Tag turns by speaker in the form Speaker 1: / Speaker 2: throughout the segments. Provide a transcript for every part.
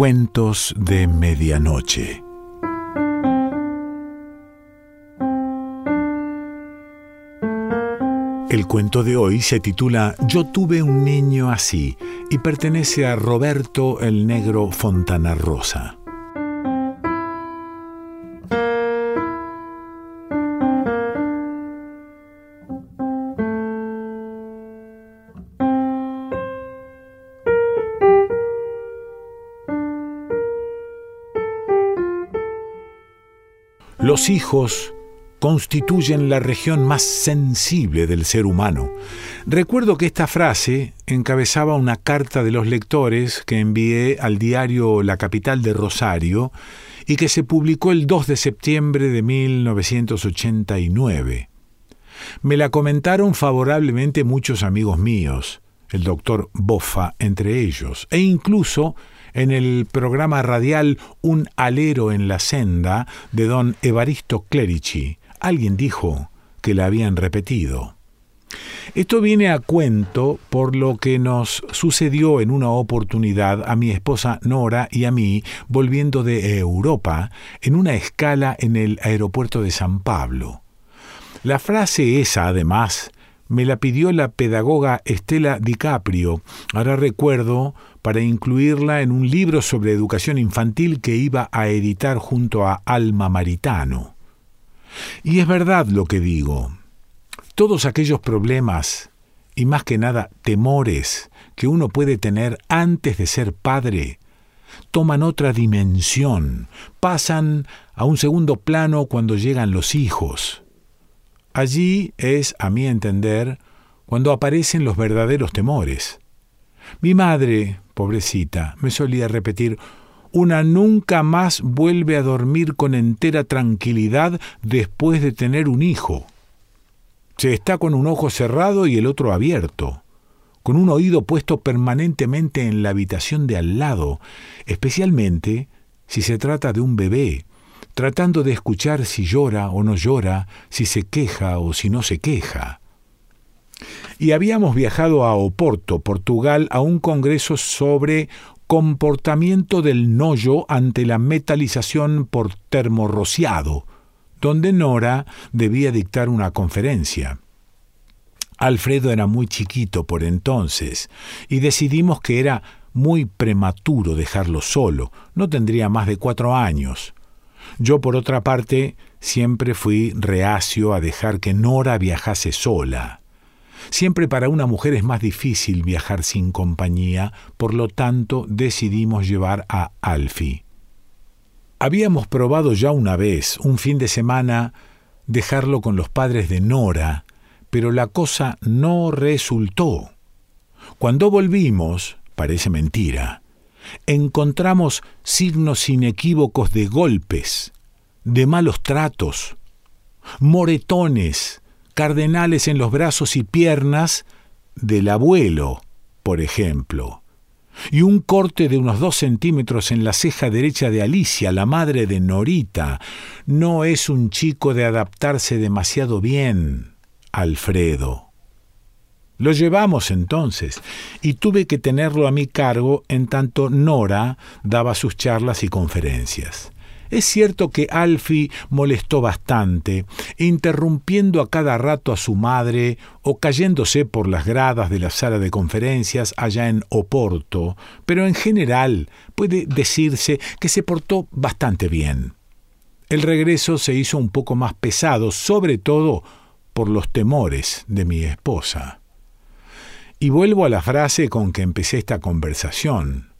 Speaker 1: Cuentos de Medianoche. El cuento de hoy se titula Yo tuve un niño así y pertenece a Roberto el Negro Fontana Rosa. Los hijos constituyen la región más sensible del ser humano. Recuerdo que esta frase encabezaba una carta de los lectores que envié al diario La Capital de Rosario y que se publicó el 2 de septiembre de 1989. Me la comentaron favorablemente muchos amigos míos, el doctor Boffa entre ellos, e incluso en el programa radial Un alero en la senda de don Evaristo Clerici. Alguien dijo que la habían repetido. Esto viene a cuento por lo que nos sucedió en una oportunidad a mi esposa Nora y a mí volviendo de Europa en una escala en el aeropuerto de San Pablo. La frase esa, además, me la pidió la pedagoga Estela DiCaprio, ahora recuerdo, para incluirla en un libro sobre educación infantil que iba a editar junto a Alma Maritano. Y es verdad lo que digo. Todos aquellos problemas, y más que nada temores, que uno puede tener antes de ser padre, toman otra dimensión, pasan a un segundo plano cuando llegan los hijos. Allí es, a mi entender, cuando aparecen los verdaderos temores. Mi madre, pobrecita, me solía repetir, una nunca más vuelve a dormir con entera tranquilidad después de tener un hijo. Se está con un ojo cerrado y el otro abierto, con un oído puesto permanentemente en la habitación de al lado, especialmente si se trata de un bebé, tratando de escuchar si llora o no llora, si se queja o si no se queja. Y habíamos viajado a Oporto, Portugal, a un congreso sobre comportamiento del noyo ante la metalización por termorrociado, donde Nora debía dictar una conferencia. Alfredo era muy chiquito por entonces, y decidimos que era muy prematuro dejarlo solo, no tendría más de cuatro años. Yo, por otra parte, siempre fui reacio a dejar que Nora viajase sola. Siempre para una mujer es más difícil viajar sin compañía, por lo tanto decidimos llevar a Alfie. Habíamos probado ya una vez, un fin de semana, dejarlo con los padres de Nora, pero la cosa no resultó. Cuando volvimos, parece mentira, encontramos signos inequívocos de golpes, de malos tratos, moretones, cardenales en los brazos y piernas del abuelo, por ejemplo, y un corte de unos dos centímetros en la ceja derecha de Alicia, la madre de Norita. No es un chico de adaptarse demasiado bien, Alfredo. Lo llevamos entonces, y tuve que tenerlo a mi cargo en tanto Nora daba sus charlas y conferencias. Es cierto que Alfie molestó bastante, interrumpiendo a cada rato a su madre o cayéndose por las gradas de la sala de conferencias allá en Oporto, pero en general puede decirse que se portó bastante bien. El regreso se hizo un poco más pesado, sobre todo por los temores de mi esposa. Y vuelvo a la frase con que empecé esta conversación.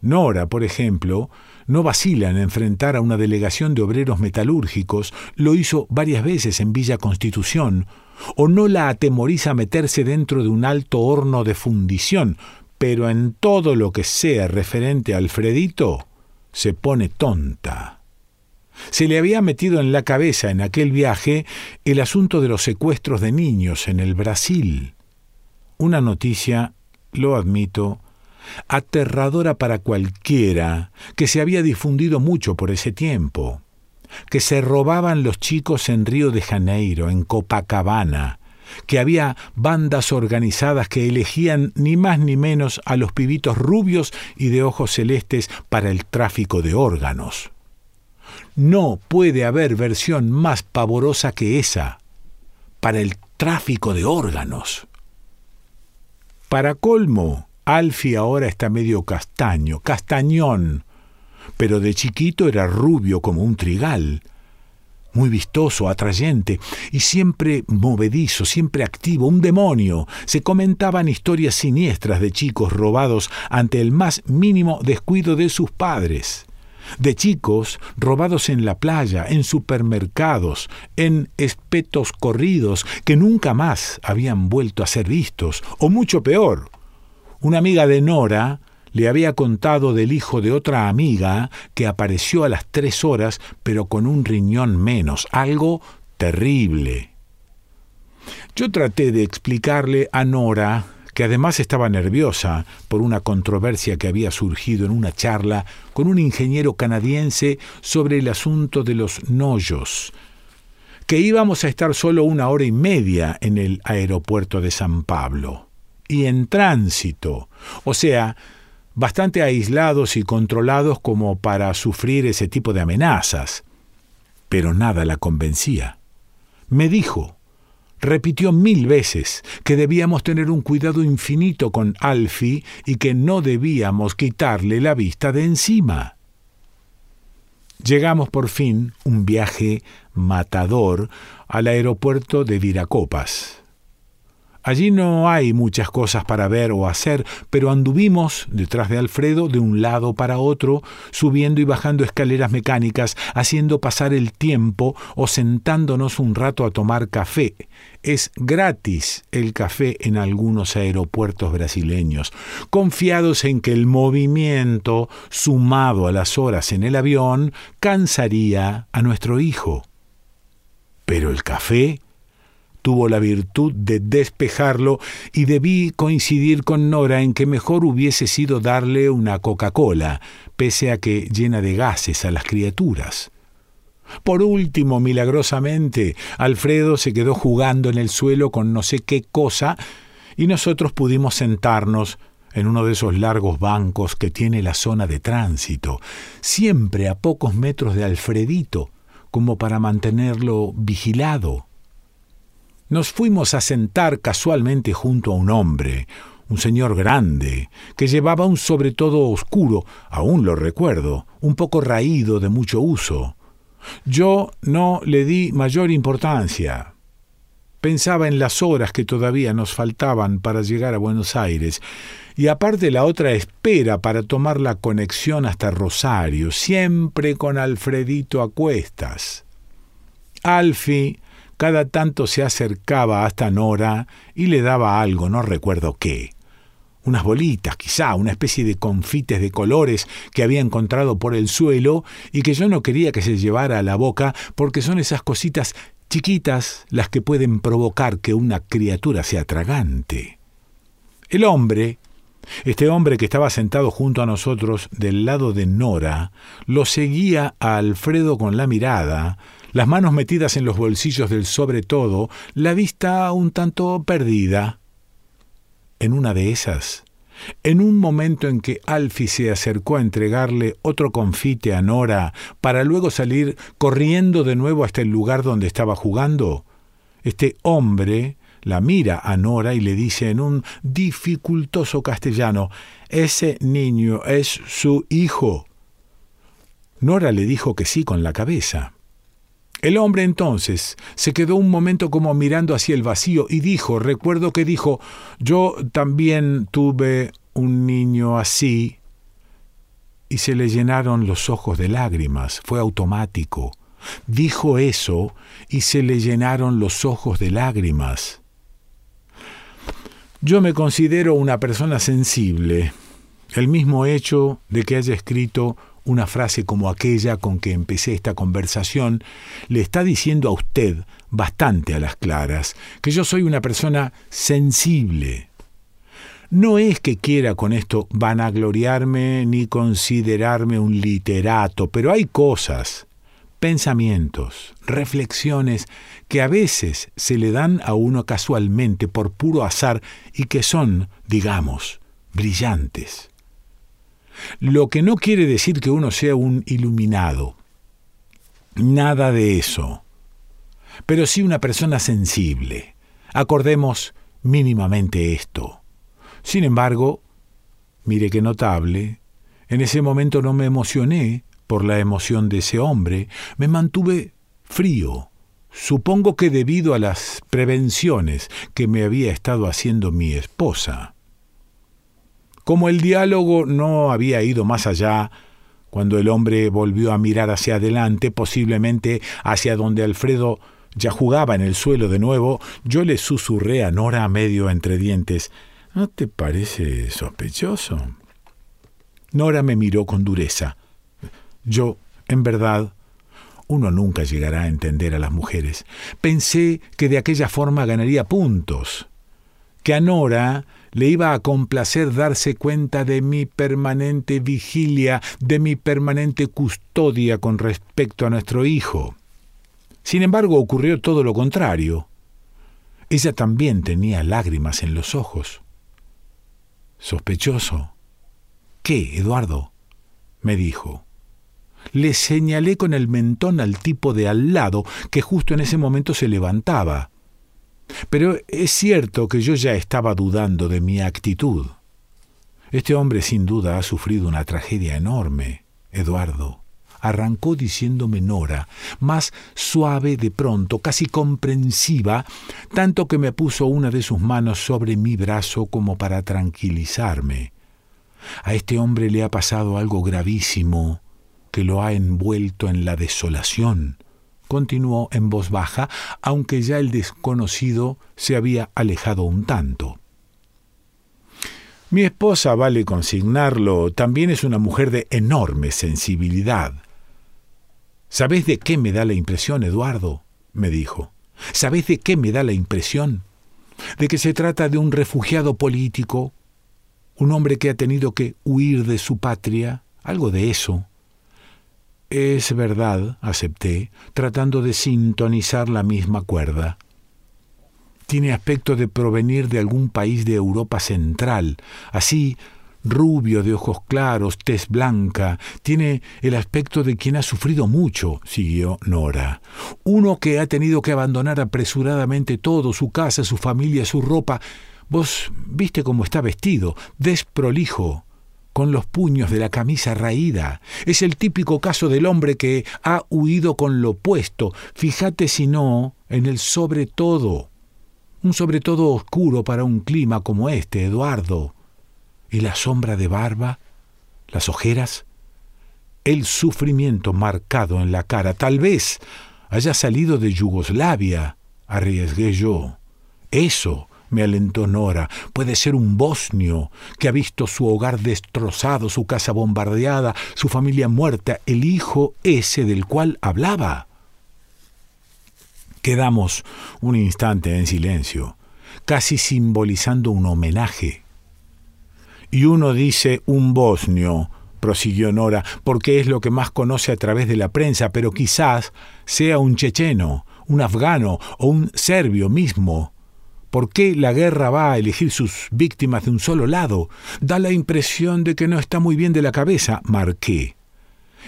Speaker 1: Nora, por ejemplo, no vacila en enfrentar a una delegación de obreros metalúrgicos, lo hizo varias veces en Villa Constitución, o no la atemoriza meterse dentro de un alto horno de fundición, pero en todo lo que sea referente a Alfredito, se pone tonta. Se le había metido en la cabeza en aquel viaje el asunto de los secuestros de niños en el Brasil una noticia, lo admito, aterradora para cualquiera, que se había difundido mucho por ese tiempo, que se robaban los chicos en Río de Janeiro, en Copacabana, que había bandas organizadas que elegían ni más ni menos a los pibitos rubios y de ojos celestes para el tráfico de órganos. No puede haber versión más pavorosa que esa, para el tráfico de órganos. Para colmo, Alfie ahora está medio castaño, castañón, pero de chiquito era rubio como un trigal, muy vistoso, atrayente y siempre movedizo, siempre activo, un demonio. Se comentaban historias siniestras de chicos robados ante el más mínimo descuido de sus padres de chicos robados en la playa, en supermercados, en espetos corridos que nunca más habían vuelto a ser vistos, o mucho peor. Una amiga de Nora le había contado del hijo de otra amiga que apareció a las tres horas pero con un riñón menos, algo terrible. Yo traté de explicarle a Nora que además estaba nerviosa por una controversia que había surgido en una charla con un ingeniero canadiense sobre el asunto de los nollos, que íbamos a estar solo una hora y media en el aeropuerto de San Pablo, y en tránsito, o sea, bastante aislados y controlados como para sufrir ese tipo de amenazas. Pero nada la convencía. Me dijo, repitió mil veces que debíamos tener un cuidado infinito con Alfie y que no debíamos quitarle la vista de encima. Llegamos por fin, un viaje matador, al aeropuerto de Viracopas. Allí no hay muchas cosas para ver o hacer, pero anduvimos detrás de Alfredo de un lado para otro, subiendo y bajando escaleras mecánicas, haciendo pasar el tiempo o sentándonos un rato a tomar café. Es gratis el café en algunos aeropuertos brasileños, confiados en que el movimiento, sumado a las horas en el avión, cansaría a nuestro hijo. Pero el café tuvo la virtud de despejarlo y debí coincidir con Nora en que mejor hubiese sido darle una Coca-Cola, pese a que llena de gases a las criaturas. Por último, milagrosamente, Alfredo se quedó jugando en el suelo con no sé qué cosa y nosotros pudimos sentarnos en uno de esos largos bancos que tiene la zona de tránsito, siempre a pocos metros de Alfredito, como para mantenerlo vigilado. Nos fuimos a sentar casualmente junto a un hombre, un señor grande, que llevaba un sobretodo oscuro, aún lo recuerdo, un poco raído de mucho uso. Yo no le di mayor importancia. Pensaba en las horas que todavía nos faltaban para llegar a Buenos Aires, y aparte la otra espera para tomar la conexión hasta Rosario, siempre con Alfredito a cuestas. Alfie cada tanto se acercaba hasta Nora y le daba algo, no recuerdo qué. Unas bolitas, quizá, una especie de confites de colores que había encontrado por el suelo y que yo no quería que se llevara a la boca porque son esas cositas chiquitas las que pueden provocar que una criatura sea tragante. El hombre, este hombre que estaba sentado junto a nosotros del lado de Nora, lo seguía a Alfredo con la mirada, las manos metidas en los bolsillos del sobre todo, la vista un tanto perdida. En una de esas, en un momento en que Alfie se acercó a entregarle otro confite a Nora para luego salir corriendo de nuevo hasta el lugar donde estaba jugando, este hombre la mira a Nora y le dice en un dificultoso castellano Ese niño es su hijo. Nora le dijo que sí con la cabeza. El hombre entonces se quedó un momento como mirando hacia el vacío y dijo, recuerdo que dijo, yo también tuve un niño así, y se le llenaron los ojos de lágrimas, fue automático. Dijo eso y se le llenaron los ojos de lágrimas. Yo me considero una persona sensible. El mismo hecho de que haya escrito una frase como aquella con que empecé esta conversación le está diciendo a usted, bastante a las claras, que yo soy una persona sensible. No es que quiera con esto vanagloriarme ni considerarme un literato, pero hay cosas, pensamientos, reflexiones que a veces se le dan a uno casualmente por puro azar y que son, digamos, brillantes. Lo que no quiere decir que uno sea un iluminado. Nada de eso. Pero sí una persona sensible. Acordemos mínimamente esto. Sin embargo, mire qué notable, en ese momento no me emocioné por la emoción de ese hombre, me mantuve frío, supongo que debido a las prevenciones que me había estado haciendo mi esposa. Como el diálogo no había ido más allá, cuando el hombre volvió a mirar hacia adelante, posiblemente hacia donde Alfredo ya jugaba en el suelo de nuevo, yo le susurré a Nora medio entre dientes ¿No te parece sospechoso? Nora me miró con dureza. Yo, en verdad, uno nunca llegará a entender a las mujeres. Pensé que de aquella forma ganaría puntos, que a Nora le iba a complacer darse cuenta de mi permanente vigilia, de mi permanente custodia con respecto a nuestro hijo. Sin embargo, ocurrió todo lo contrario. Ella también tenía lágrimas en los ojos. ¿Sospechoso? ¿Qué, Eduardo? me dijo. Le señalé con el mentón al tipo de al lado, que justo en ese momento se levantaba. Pero es cierto que yo ya estaba dudando de mi actitud. Este hombre sin duda ha sufrido una tragedia enorme, Eduardo. Arrancó diciéndome Nora, más suave de pronto, casi comprensiva, tanto que me puso una de sus manos sobre mi brazo como para tranquilizarme. A este hombre le ha pasado algo gravísimo que lo ha envuelto en la desolación, continuó en voz baja, aunque ya el desconocido se había alejado un tanto. Mi esposa, vale consignarlo, también es una mujer de enorme sensibilidad. ¿Sabés de qué me da la impresión, Eduardo? me dijo. ¿Sabés de qué me da la impresión? De que se trata de un refugiado político, un hombre que ha tenido que huir de su patria, algo de eso. Es verdad, acepté, tratando de sintonizar la misma cuerda. Tiene aspecto de provenir de algún país de Europa Central, así rubio de ojos claros, tez blanca, tiene el aspecto de quien ha sufrido mucho, siguió Nora. Uno que ha tenido que abandonar apresuradamente todo, su casa, su familia, su ropa. Vos viste cómo está vestido, desprolijo, con los puños de la camisa raída. Es el típico caso del hombre que ha huido con lo puesto. Fíjate si no en el sobre todo. Un sobre todo oscuro para un clima como este, Eduardo. Y la sombra de barba, las ojeras, el sufrimiento marcado en la cara. Tal vez haya salido de Yugoslavia, arriesgué yo. Eso me alentó Nora. Puede ser un bosnio que ha visto su hogar destrozado, su casa bombardeada, su familia muerta, el hijo ese del cual hablaba. Quedamos un instante en silencio, casi simbolizando un homenaje. Y uno dice un bosnio, prosiguió Nora, porque es lo que más conoce a través de la prensa, pero quizás sea un checheno, un afgano o un serbio mismo ¿Por qué la guerra va a elegir sus víctimas de un solo lado? Da la impresión de que no está muy bien de la cabeza, marqué.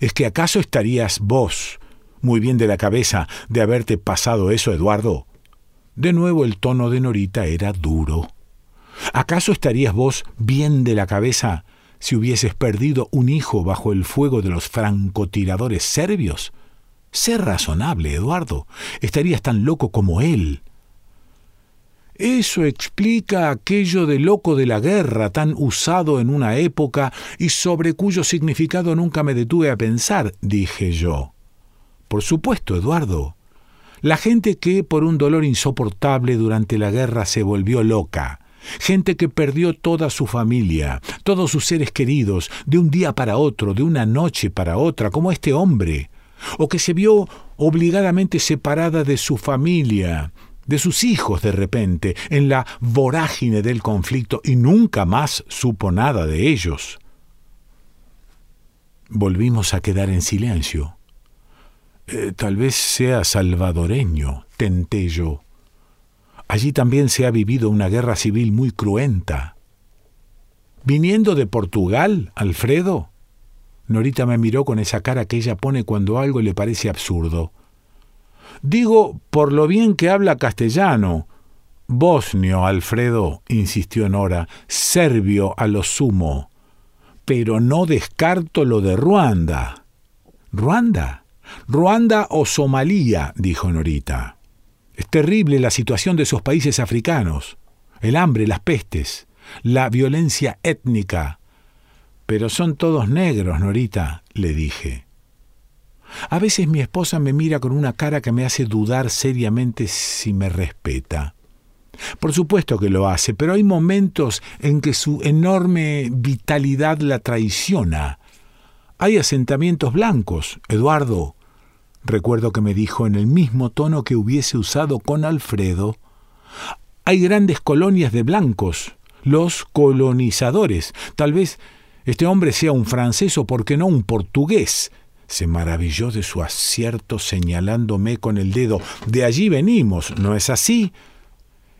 Speaker 1: ¿Es que acaso estarías vos muy bien de la cabeza de haberte pasado eso, Eduardo? De nuevo el tono de Norita era duro. ¿Acaso estarías vos bien de la cabeza si hubieses perdido un hijo bajo el fuego de los francotiradores serbios? Sé razonable, Eduardo. Estarías tan loco como él. Eso explica aquello de loco de la guerra tan usado en una época y sobre cuyo significado nunca me detuve a pensar, dije yo. Por supuesto, Eduardo. La gente que por un dolor insoportable durante la guerra se volvió loca, gente que perdió toda su familia, todos sus seres queridos, de un día para otro, de una noche para otra, como este hombre, o que se vio obligadamente separada de su familia, de sus hijos de repente, en la vorágine del conflicto, y nunca más supo nada de ellos. Volvimos a quedar en silencio. Eh, tal vez sea salvadoreño, tenté yo. Allí también se ha vivido una guerra civil muy cruenta. ¿Viniendo de Portugal, Alfredo? Norita me miró con esa cara que ella pone cuando algo le parece absurdo. Digo, por lo bien que habla castellano. Bosnio, Alfredo, insistió Nora, serbio a lo sumo. Pero no descarto lo de Ruanda. ¿Ruanda? Ruanda o Somalia, dijo Norita. Es terrible la situación de esos países africanos. El hambre, las pestes, la violencia étnica. Pero son todos negros, Norita, le dije. A veces mi esposa me mira con una cara que me hace dudar seriamente si me respeta. Por supuesto que lo hace, pero hay momentos en que su enorme vitalidad la traiciona. Hay asentamientos blancos, Eduardo. Recuerdo que me dijo en el mismo tono que hubiese usado con Alfredo. Hay grandes colonias de blancos, los colonizadores. Tal vez este hombre sea un francés o, por qué no, un portugués. Se maravilló de su acierto señalándome con el dedo. De allí venimos, ¿no es así?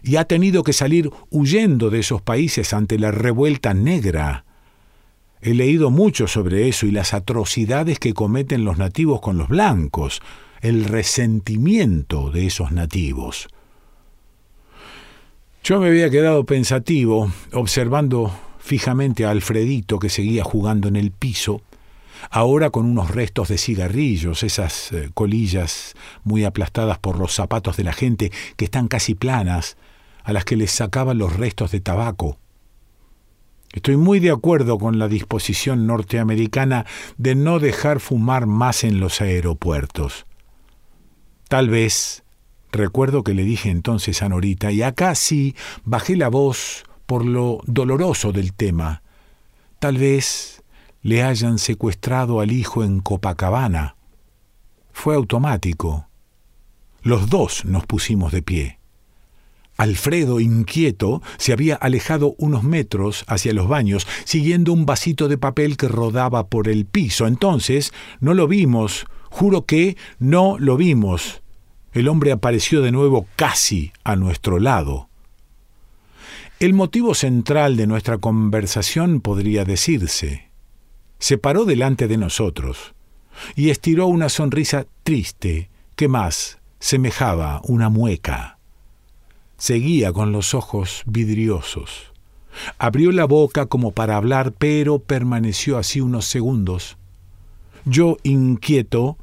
Speaker 1: Y ha tenido que salir huyendo de esos países ante la revuelta negra. He leído mucho sobre eso y las atrocidades que cometen los nativos con los blancos, el resentimiento de esos nativos. Yo me había quedado pensativo, observando fijamente a Alfredito que seguía jugando en el piso, ahora con unos restos de cigarrillos, esas eh, colillas muy aplastadas por los zapatos de la gente que están casi planas, a las que les sacaban los restos de tabaco. Estoy muy de acuerdo con la disposición norteamericana de no dejar fumar más en los aeropuertos. Tal vez, recuerdo que le dije entonces a Norita, y acá sí bajé la voz por lo doloroso del tema. Tal vez le hayan secuestrado al hijo en Copacabana. Fue automático. Los dos nos pusimos de pie. Alfredo, inquieto, se había alejado unos metros hacia los baños, siguiendo un vasito de papel que rodaba por el piso. Entonces, no lo vimos, juro que no lo vimos. El hombre apareció de nuevo casi a nuestro lado. El motivo central de nuestra conversación podría decirse. Se paró delante de nosotros y estiró una sonrisa triste que más semejaba una mueca. Seguía con los ojos vidriosos. Abrió la boca como para hablar, pero permaneció así unos segundos. Yo, inquieto,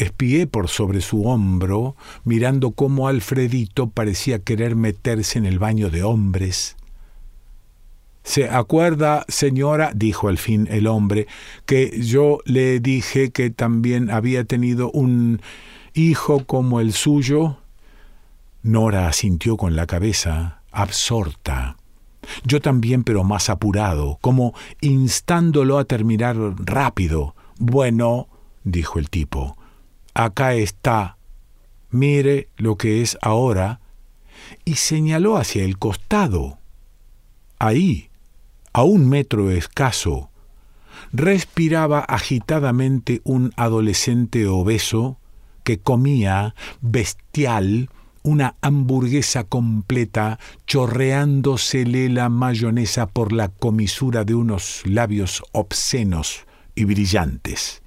Speaker 1: Espié por sobre su hombro, mirando cómo Alfredito parecía querer meterse en el baño de hombres. ¿Se acuerda, señora, dijo al fin el hombre, que yo le dije que también había tenido un hijo como el suyo? Nora asintió con la cabeza, absorta. Yo también, pero más apurado, como instándolo a terminar rápido. Bueno, dijo el tipo, acá está, mire lo que es ahora, y señaló hacia el costado. Ahí, a un metro escaso, respiraba agitadamente un adolescente obeso que comía bestial una hamburguesa completa chorreándosele la mayonesa por la comisura de unos labios obscenos y brillantes.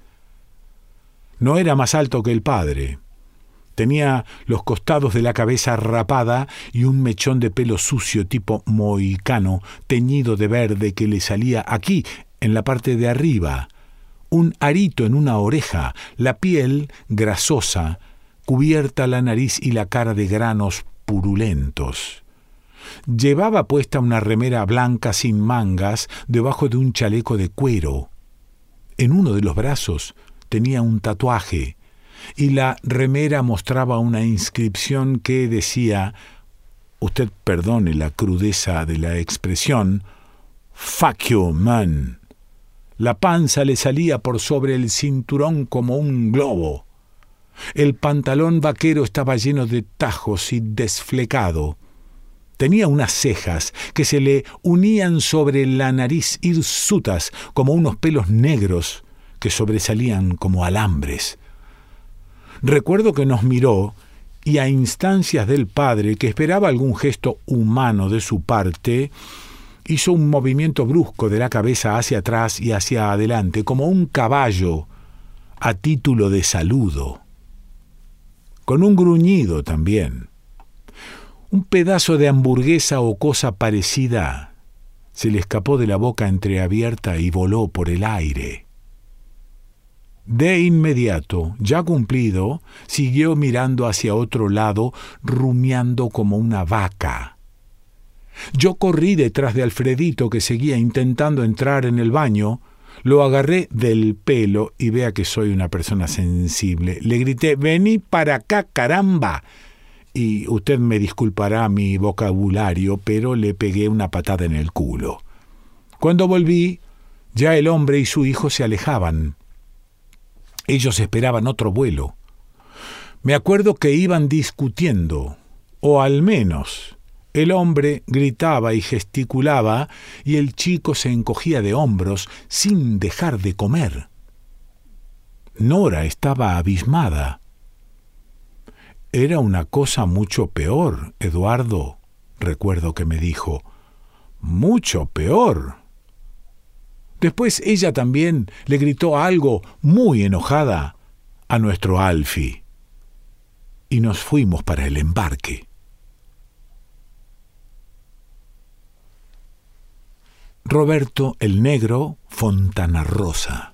Speaker 1: No era más alto que el padre. Tenía los costados de la cabeza rapada y un mechón de pelo sucio tipo mohicano, teñido de verde que le salía aquí, en la parte de arriba, un arito en una oreja, la piel grasosa, cubierta la nariz y la cara de granos purulentos. Llevaba puesta una remera blanca sin mangas debajo de un chaleco de cuero. En uno de los brazos tenía un tatuaje y la remera mostraba una inscripción que decía, usted perdone la crudeza de la expresión, Fuck you, man. La panza le salía por sobre el cinturón como un globo. El pantalón vaquero estaba lleno de tajos y desflecado. Tenía unas cejas que se le unían sobre la nariz hirsutas como unos pelos negros que sobresalían como alambres. Recuerdo que nos miró y a instancias del padre, que esperaba algún gesto humano de su parte, hizo un movimiento brusco de la cabeza hacia atrás y hacia adelante, como un caballo, a título de saludo, con un gruñido también. Un pedazo de hamburguesa o cosa parecida se le escapó de la boca entreabierta y voló por el aire. De inmediato, ya cumplido, siguió mirando hacia otro lado, rumiando como una vaca. Yo corrí detrás de Alfredito, que seguía intentando entrar en el baño, lo agarré del pelo y vea que soy una persona sensible. Le grité, vení para acá, caramba. Y usted me disculpará mi vocabulario, pero le pegué una patada en el culo. Cuando volví, ya el hombre y su hijo se alejaban. Ellos esperaban otro vuelo. Me acuerdo que iban discutiendo, o al menos el hombre gritaba y gesticulaba y el chico se encogía de hombros sin dejar de comer. Nora estaba abismada. Era una cosa mucho peor, Eduardo, recuerdo que me dijo. Mucho peor. Después ella también le gritó algo muy enojada a nuestro Alfie. Y nos fuimos para el embarque. Roberto el Negro Fontana Rosa